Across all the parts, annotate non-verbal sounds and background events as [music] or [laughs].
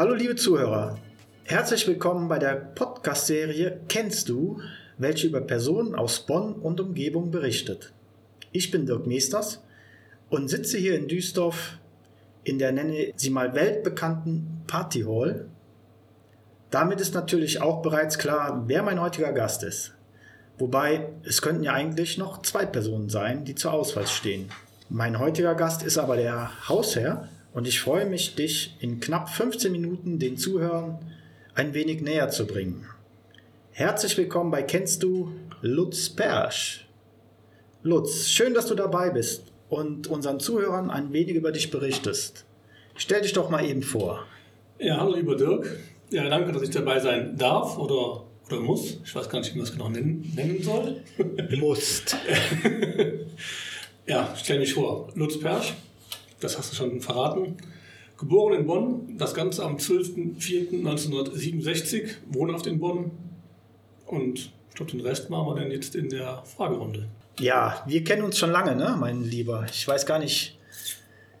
Hallo liebe Zuhörer, herzlich willkommen bei der Podcast-Serie Kennst du, welche über Personen aus Bonn und Umgebung berichtet. Ich bin Dirk Meesters und sitze hier in Duisdorf in der nenne sie mal weltbekannten Party Hall. Damit ist natürlich auch bereits klar, wer mein heutiger Gast ist. Wobei es könnten ja eigentlich noch zwei Personen sein, die zur Auswahl stehen. Mein heutiger Gast ist aber der Hausherr und ich freue mich, dich in knapp 15 Minuten den Zuhörern ein wenig näher zu bringen. Herzlich willkommen bei Kennst du Lutz Persch. Lutz, schön, dass du dabei bist und unseren Zuhörern ein wenig über dich berichtest. Stell dich doch mal eben vor. Ja, hallo lieber Dirk. Ja, danke, dass ich dabei sein darf oder, oder muss. Ich weiß gar nicht, wie man das genau nennen, nennen soll. Musst. [laughs] ja, stell mich vor. Lutz Persch, das hast du schon verraten. Geboren in Bonn, das Ganze am 12.04.1967, wohnhaft in Bonn. Und ich glaube, den Rest machen wir dann jetzt in der Fragerunde. Ja, wir kennen uns schon lange, ne, mein Lieber. Ich weiß gar nicht,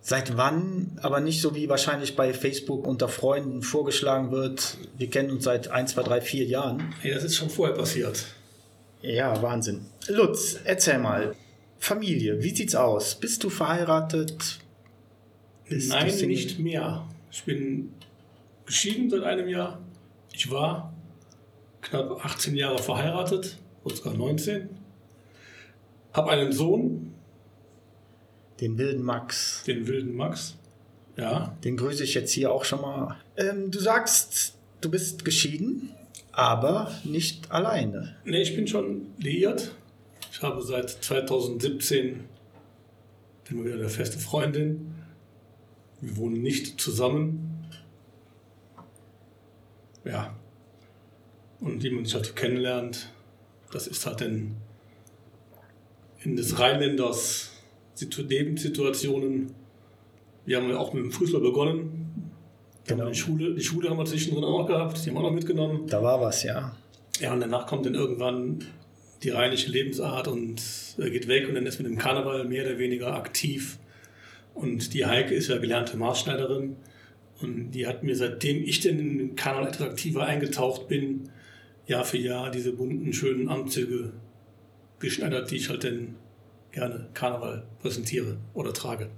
seit wann, aber nicht so wie wahrscheinlich bei Facebook unter Freunden vorgeschlagen wird. Wir kennen uns seit 1, 2, 3, 4 Jahren. Hey, das ist schon vorher passiert. Ja, Wahnsinn. Lutz, erzähl mal. Familie, wie sieht's aus? Bist du verheiratet? Bist Nein, nicht mehr. Ich bin geschieden seit einem Jahr. Ich war knapp 18 Jahre verheiratet, oder sogar 19. Hab einen Sohn. Den wilden Max. Den wilden Max. Ja. Den grüße ich jetzt hier auch schon mal. Ähm, du sagst, du bist geschieden, aber nicht alleine. Nee, ich bin schon liiert. Ich habe seit 2017 bin wieder eine feste Freundin. Wir wohnen nicht zusammen. Ja. Und wie man sich halt kennenlernt, das ist halt dann in des Rheinländers Lebenssituationen. Wir haben ja auch mit dem Fußball begonnen. Genau. Die Schule, die Schule haben wir zwischendrin auch gehabt, die haben wir auch noch mitgenommen. Da war was, ja. Ja, und danach kommt dann irgendwann die rheinische Lebensart und er geht weg und dann ist mit dem Karneval mehr oder weniger aktiv. Und die Heike ist ja gelernte Maßschneiderin und die hat mir, seitdem ich denn in den Karneval etwas aktiver eingetaucht bin, Jahr für Jahr diese bunten, schönen Anzüge geschneidert, die ich halt dann gerne Karneval präsentiere oder trage.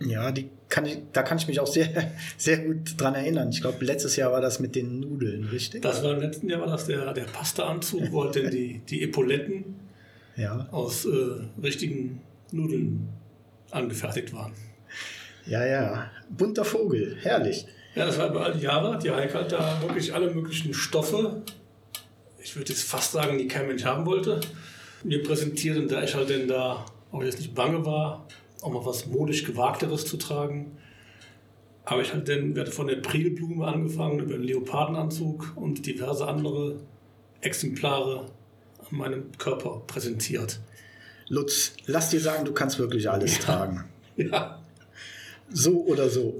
Ja, die kann ich, da kann ich mich auch sehr, [laughs] sehr gut dran erinnern. Ich glaube, letztes Jahr war das mit den Nudeln, richtig? Das war im letzten Jahr war das der, der Pasta-Anzug, wo halt die, die Epauletten ja. aus äh, richtigen Nudeln angefertigt waren. Ja, ja. Bunter Vogel, herrlich. Ja, das war über all die Jahre. Die Heike hat da wirklich alle möglichen Stoffe, ich würde jetzt fast sagen, die kein Mensch haben wollte, mir präsentiert und da ich halt denn da auch jetzt nicht bange war, auch mal was modisch Gewagteres zu tragen, habe ich halt dann von der Prilblume angefangen, über den Leopardenanzug und diverse andere Exemplare an meinem Körper präsentiert. Lutz, lass dir sagen, du kannst wirklich alles ja. tragen. [laughs] Ja. So oder so.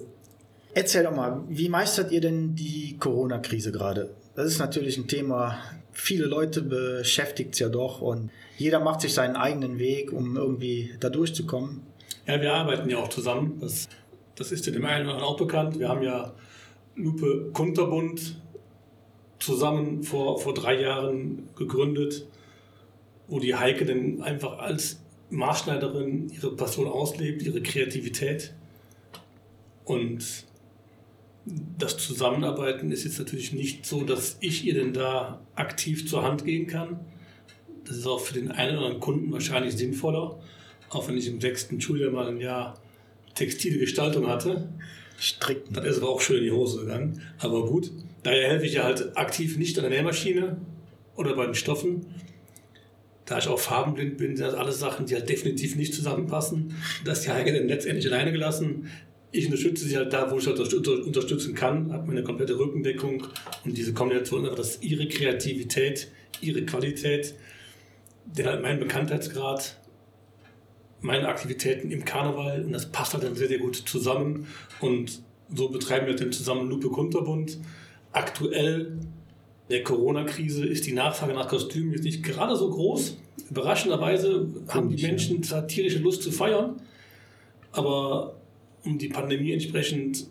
Erzähl doch mal, wie meistert ihr denn die Corona-Krise gerade? Das ist natürlich ein Thema, viele Leute beschäftigt es ja doch und jeder macht sich seinen eigenen Weg, um irgendwie da durchzukommen. Ja, wir arbeiten ja auch zusammen. Das, das ist ja dem einen oder anderen auch bekannt. Wir haben ja Lupe Kunterbund zusammen vor, vor drei Jahren gegründet, wo die Heike dann einfach als Maßschneiderin ihre Passion auslebt, ihre Kreativität. Und das Zusammenarbeiten ist jetzt natürlich nicht so, dass ich ihr denn da aktiv zur Hand gehen kann. Das ist auch für den einen oder anderen Kunden wahrscheinlich sinnvoller, auch wenn ich im sechsten Schuljahr mal ein Jahr textile Gestaltung hatte. Stricken. Das ist aber auch schön in die Hose gegangen. Aber gut, daher helfe ich ja halt aktiv nicht an der Nähmaschine oder bei den Stoffen. Da ich auch farbenblind bin, sind das alles Sachen, die halt definitiv nicht zusammenpassen. Das ist dann letztendlich alleine gelassen ich unterstütze sie halt da, wo ich halt unterstützen kann, habe meine komplette Rückendeckung und diese Kombination, dass ihre Kreativität, ihre Qualität, der halt mein Bekanntheitsgrad, meine Aktivitäten im Karneval und das passt halt dann sehr, sehr gut zusammen und so betreiben wir dann zusammen Lupe Kunterbund. Aktuell der Corona-Krise ist die Nachfrage nach Kostümen jetzt nicht gerade so groß. Überraschenderweise haben die Menschen zwar tierische Lust zu feiern, aber um die Pandemie entsprechend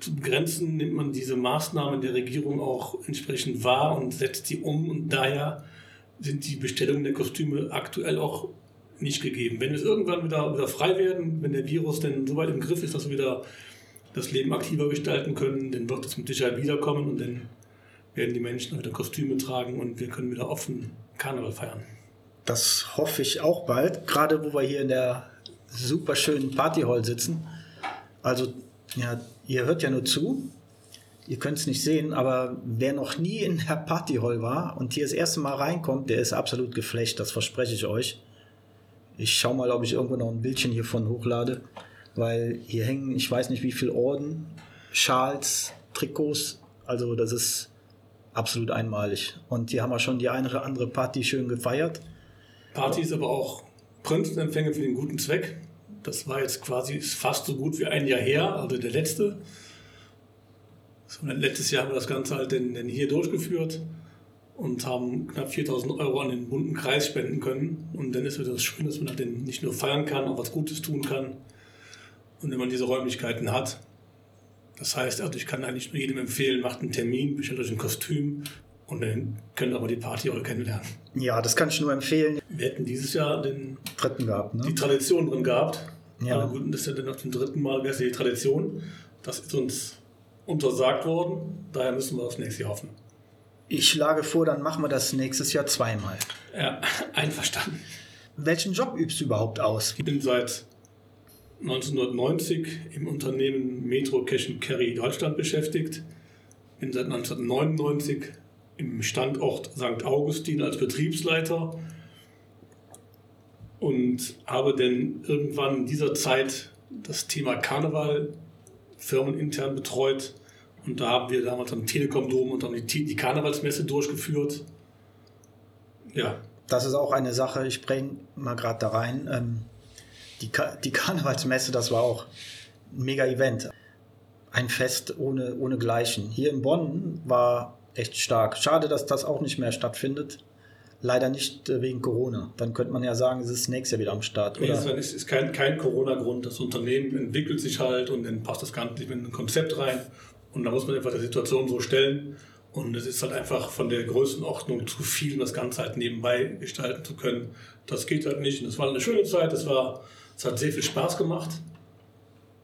zu begrenzen, nimmt man diese Maßnahmen der Regierung auch entsprechend wahr und setzt sie um. Und daher sind die Bestellungen der Kostüme aktuell auch nicht gegeben. Wenn es irgendwann wieder, wieder frei werden, wenn der Virus denn so weit im Griff ist, dass wir wieder das Leben aktiver gestalten können, dann wird es mit Sicherheit wiederkommen und dann werden die Menschen wieder Kostüme tragen und wir können wieder offen Karneval feiern. Das hoffe ich auch bald, gerade wo wir hier in der super schönen Partyhall sitzen. Also, ja, ihr hört ja nur zu. Ihr könnt es nicht sehen, aber wer noch nie in der Partyhall war und hier das erste Mal reinkommt, der ist absolut geflecht, das verspreche ich euch. Ich schaue mal, ob ich irgendwo noch ein Bildchen hiervon hochlade, weil hier hängen, ich weiß nicht wie viele Orden, Schals, Trikots, also das ist absolut einmalig. Und hier haben wir schon die eine oder andere Party schön gefeiert. Party ist aber auch Prinzenempfänge für den guten Zweck. Das war jetzt quasi fast so gut wie ein Jahr her, also der letzte. So, letztes Jahr haben wir das Ganze halt denn, denn hier durchgeführt und haben knapp 4000 Euro an den bunten Kreis spenden können. Und dann ist es das schön, dass man halt nicht nur feiern kann, auch was Gutes tun kann. Und wenn man diese Räumlichkeiten hat. Das heißt, also ich kann eigentlich nur jedem empfehlen, macht einen Termin, bestellt euch ein Kostüm und dann könnt ihr aber die Party auch kennenlernen. Ja, das kann ich nur empfehlen. Wir hätten dieses Jahr den, dritten gehabt, ne? die Tradition drin gehabt. Ja. Aber gut, das ist ja dann noch zum dritten Mal die Tradition. Das ist uns untersagt worden. Daher müssen wir aufs nächste Jahr hoffen. Ich schlage vor, dann machen wir das nächstes Jahr zweimal. Ja, [laughs] einverstanden. Welchen Job übst du überhaupt aus? Ich bin seit 1990 im Unternehmen Metro Cash Carry Deutschland beschäftigt. Bin seit 1999 im Standort St. Augustin als Betriebsleiter und habe dann irgendwann in dieser Zeit das Thema Karneval firmenintern betreut. Und da haben wir damals am Telekom-Dom und dann die, die Karnevalsmesse durchgeführt. Ja. Das ist auch eine Sache, ich bringe mal gerade da rein. Ähm, die, Ka die Karnevalsmesse, das war auch ein Mega-Event. Ein Fest ohne, ohne Gleichen. Hier in Bonn war echt stark. Schade, dass das auch nicht mehr stattfindet. Leider nicht äh, wegen Corona. Dann könnte man ja sagen, es ist nächstes Jahr wieder am Start. Oder? Nee, es ist kein, kein Corona-Grund. Das Unternehmen entwickelt sich halt und dann passt das Ganze nicht in ein Konzept rein. Und da muss man einfach der Situation so stellen. Und es ist halt einfach von der Größenordnung zu viel, um das Ganze halt nebenbei gestalten zu können. Das geht halt nicht. Und es war eine schöne Zeit. Es, war, es hat sehr viel Spaß gemacht.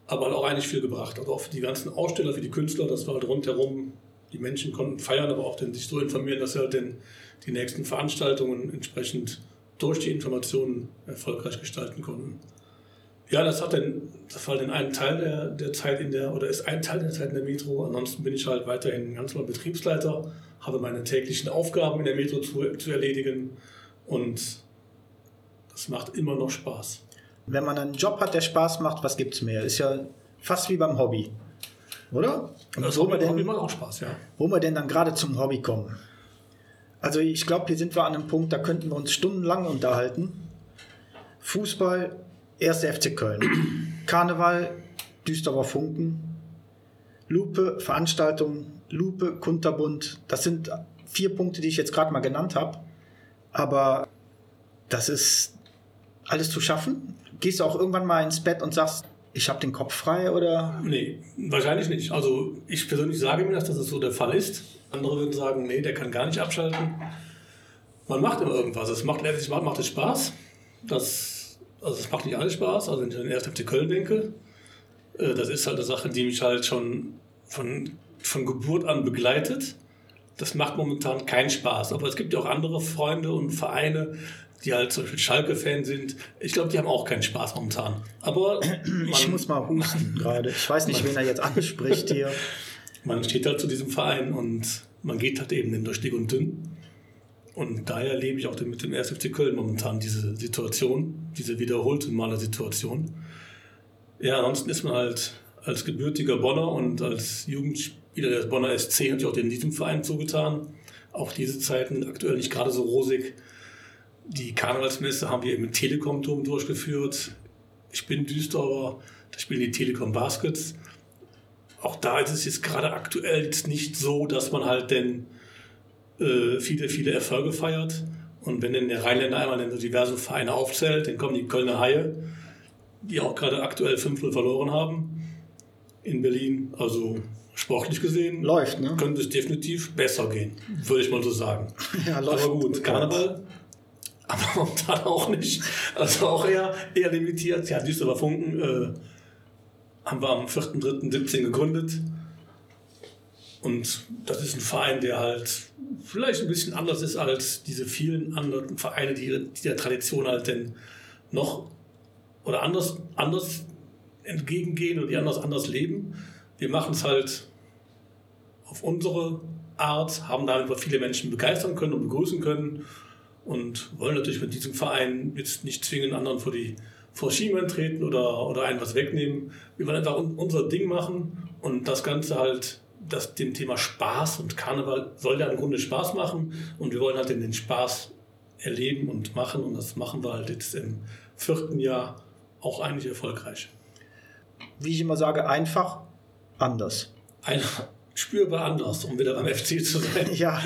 Aber halt auch eigentlich viel gebracht. Also auch für die ganzen Aussteller, für die Künstler, das war halt rundherum die Menschen konnten feiern, aber auch sich so informieren, dass sie halt den, die nächsten Veranstaltungen entsprechend durch die Informationen erfolgreich gestalten konnten. Ja, das hat den, das war den einen Teil der, der Zeit in der, oder ist ein Teil der Zeit in der Metro. Ansonsten bin ich halt weiterhin ganz normal Betriebsleiter, habe meine täglichen Aufgaben in der Metro zu, zu erledigen und das macht immer noch Spaß. Wenn man einen Job hat, der Spaß macht, was gibt es mehr? Ist ja fast wie beim Hobby. Oder? Und das wo Hobby, wir denn, Hobby macht auch Spaß, ja. Wo wir denn dann gerade zum Hobby kommen. Also ich glaube, hier sind wir an einem Punkt, da könnten wir uns stundenlang unterhalten. Fußball, 1. FC Köln. [clears throat] Karneval, düsterer Funken. Lupe, Veranstaltung, Lupe, Kunterbund. Das sind vier Punkte, die ich jetzt gerade mal genannt habe. Aber das ist alles zu schaffen. Gehst du auch irgendwann mal ins Bett und sagst, ich habe den Kopf frei oder? Nee, wahrscheinlich nicht. Also ich persönlich sage mir, dass das so der Fall ist. Andere würden sagen, nee, der kann gar nicht abschalten. Man macht immer irgendwas. Es macht letztlich macht es Spaß. Das, also es macht nicht alles Spaß. Also wenn ich an den 1. FC Köln denke, äh, das ist halt eine Sache, die mich halt schon von, von Geburt an begleitet. Das macht momentan keinen Spaß. Aber es gibt ja auch andere Freunde und Vereine, die halt zum Beispiel Schalke-Fan sind, ich glaube, die haben auch keinen Spaß momentan. Aber [clears throat] ich muss mal husten [laughs] gerade. Ich weiß nicht, wen er jetzt anspricht hier. [laughs] Man steht halt zu diesem Verein und man geht halt eben durch dick und dünn. Und daher erlebe ich auch mit dem 1. FC Köln momentan diese Situation, diese wiederholte Maler Situation. Ja, ansonsten ist man halt als gebürtiger Bonner und als Jugendspieler des Bonner SC hat sich auch in diesem Verein zugetan. Auch diese Zeiten aktuell nicht gerade so rosig. Die Karnevalsmesse haben wir im Telekom-Turm durchgeführt. Ich bin Düsterer, da spielen die Telekom Baskets. Auch da ist es jetzt gerade aktuell jetzt nicht so, dass man halt denn äh, viele, viele Erfolge feiert. Und wenn denn der Rheinländer einmal dann so diverse Vereine aufzählt, dann kommen die Kölner Haie, die auch gerade aktuell 5-0 verloren haben. in Berlin. Also sportlich gesehen Läuft, ne? könnte es definitiv besser gehen, würde ich mal so sagen. [laughs] Ja, läuft. Aber gut, Karneval, aber [laughs] momentan auch nicht. Also auch eher, eher limitiert. Ja, Düsseldorfer Funken äh, haben wir am 4.3.17 gegründet. Und das ist ein Verein, der halt vielleicht ein bisschen anders ist als diese vielen anderen Vereine, die, die der Tradition halt denn noch oder anders, anders entgegengehen und die anders, anders leben. Wir machen es halt auf unsere Art, haben damit viele Menschen begeistern können und begrüßen können und wollen natürlich mit diesem Verein jetzt nicht zwingend anderen vor die vor Schienbein treten oder, oder einen was wegnehmen. Wir wollen einfach un, unser Ding machen und das Ganze halt das, dem Thema Spaß und Karneval soll ja im Grunde Spaß machen und wir wollen halt den Spaß erleben und machen und das machen wir halt jetzt im vierten Jahr auch eigentlich erfolgreich. Wie ich immer sage, einfach anders. Einfach spürbar anders, um wieder beim FC zu sein. Ja,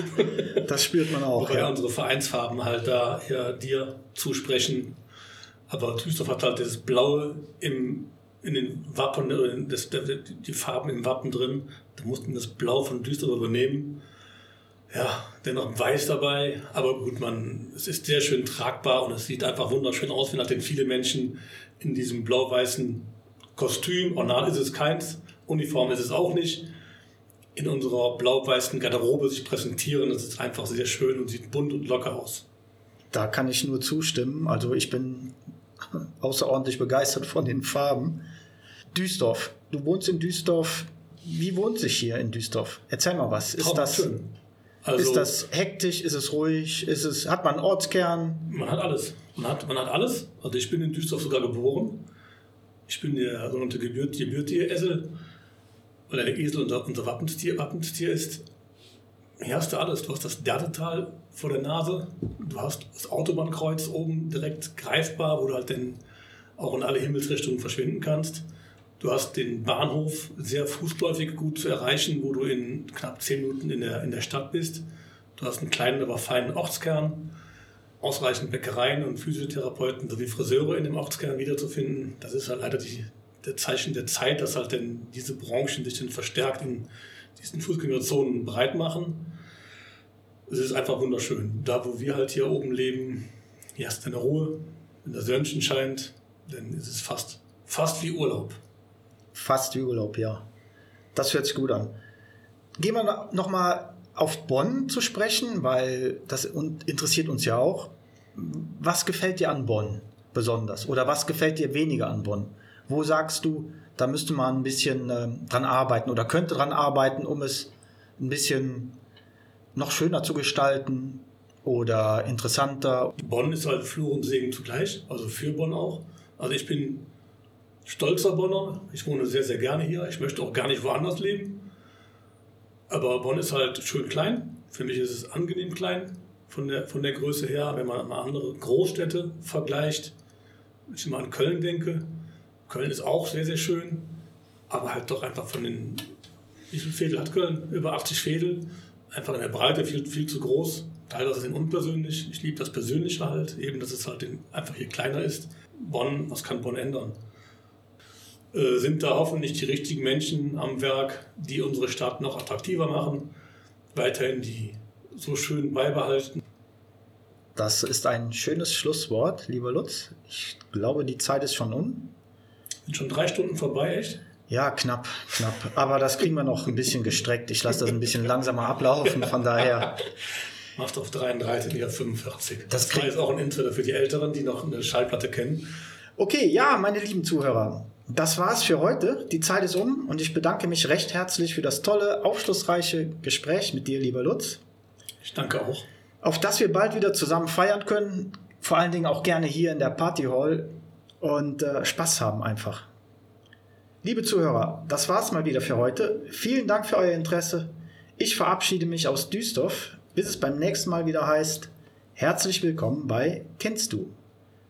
das spürt man auch. Wobei Ja. unsere Vereinsfarben halt da eher dir zusprechen. Aber Düsseldorf hat halt das Blaue im, in den Wappen, äh, das, die Farben im Wappen drin. Da mussten das Blau von Düsseldorf übernehmen. Ja, dennoch Weiß dabei. Aber gut, man, es ist sehr schön tragbar und es sieht einfach wunderschön aus, wenn halt denn viele Menschen in diesem blau-weißen Kostüm, Ornat ist es keins, Uniform ist es auch nicht, in unserer blau-weißen Garderobe sich präsentieren. Das ist einfach sehr schön und sieht bunt und locker aus. Da kann ich nur zustimmen. Also ich bin außerordentlich begeistert von den Farben. Düsseldorf. Du wohnst in Düsseldorf. Wie wohnt sich hier in Düsseldorf? Erzähl mal was. Ist das, schön. Also, ist das hektisch? Ist es ruhig? Ist es, hat man einen Ortskern? Man hat alles. Man hat, man hat alles. Also ich bin in Düsseldorf sogar geboren. Ich bin der sogenannte Gebürt, gebürtige Esel, weil der Esel unser, unser Wappentier, Wappentier ist. Hier hast du alles. Du hast das Derdetal vor der Nase. Du hast das Autobahnkreuz oben direkt greifbar, wo du halt dann auch in alle Himmelsrichtungen verschwinden kannst. Du hast den Bahnhof sehr fußläufig gut zu erreichen, wo du in knapp zehn Minuten in der, in der Stadt bist. Du hast einen kleinen, aber feinen Ortskern ausreichend Bäckereien und Physiotherapeuten sowie Friseure in dem Ortskern wiederzufinden. Das ist halt leider die, der Zeichen der Zeit, dass halt denn diese Branchen sich dann verstärkt in diesen Fußgängerzonen breit machen. Es ist einfach wunderschön. Da, wo wir halt hier oben leben, hier hast du eine Ruhe, wenn das Sonnenschein scheint, dann ist es fast, fast wie Urlaub. Fast wie Urlaub, ja. Das hört sich gut an. Gehen wir nochmal auf Bonn zu sprechen, weil das interessiert uns ja auch. Was gefällt dir an Bonn besonders? Oder was gefällt dir weniger an Bonn? Wo sagst du, da müsste man ein bisschen ähm, dran arbeiten oder könnte dran arbeiten, um es ein bisschen noch schöner zu gestalten oder interessanter? Bonn ist halt Fluch und Segen zugleich, also für Bonn auch. Also ich bin stolzer Bonner, ich wohne sehr, sehr gerne hier, ich möchte auch gar nicht woanders leben. Aber Bonn ist halt schön klein, für mich ist es angenehm klein von der, von der Größe her, wenn man mal andere Großstädte vergleicht. Wenn ich mal an Köln denke, Köln ist auch sehr, sehr schön, aber halt doch einfach von den, wie viele Fädel hat Köln? Über 80 Fädel, einfach in der Breite viel, viel zu groß, teilweise sind unpersönlich. Ich liebe das Persönliche halt, eben, dass es halt in- einfach hier kleiner ist. Bonn, was kann Bonn ändern? Äh, sind da hoffentlich die richtigen Menschen am Werk, die unsere Stadt noch attraktiver machen, weiterhin die so schön beibehalten. Das ist ein schönes Schlusswort, lieber Lutz. Ich glaube, die Zeit ist schon um. Sind schon drei Stunden vorbei, echt? Ja, knapp, knapp. Aber das kriegen wir noch ein bisschen gestreckt. Ich lasse das ein bisschen langsamer ablaufen. Von daher, Macht auf 33, nicht auf 45. Das Das war jetzt auch ein Intro für die Älteren, die noch eine Schallplatte kennen. okay, ja, meine lieben Zuhörer, das war's für heute. Die Zeit ist um und ich bedanke mich recht herzlich für das tolle, aufschlussreiche Gespräch mit dir, lieber Lutz. Ich danke auch. Auf dass wir bald wieder zusammen feiern können. Vor allen Dingen auch gerne hier in der Party Hall und äh, Spaß haben einfach. Liebe Zuhörer, das war's mal wieder für heute. Vielen Dank für euer Interesse. Ich verabschiede mich aus Düsseldorf, bis es beim nächsten Mal wieder heißt: Herzlich willkommen bei Kennst du?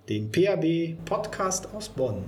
Den PAB Podcast aus Bonn.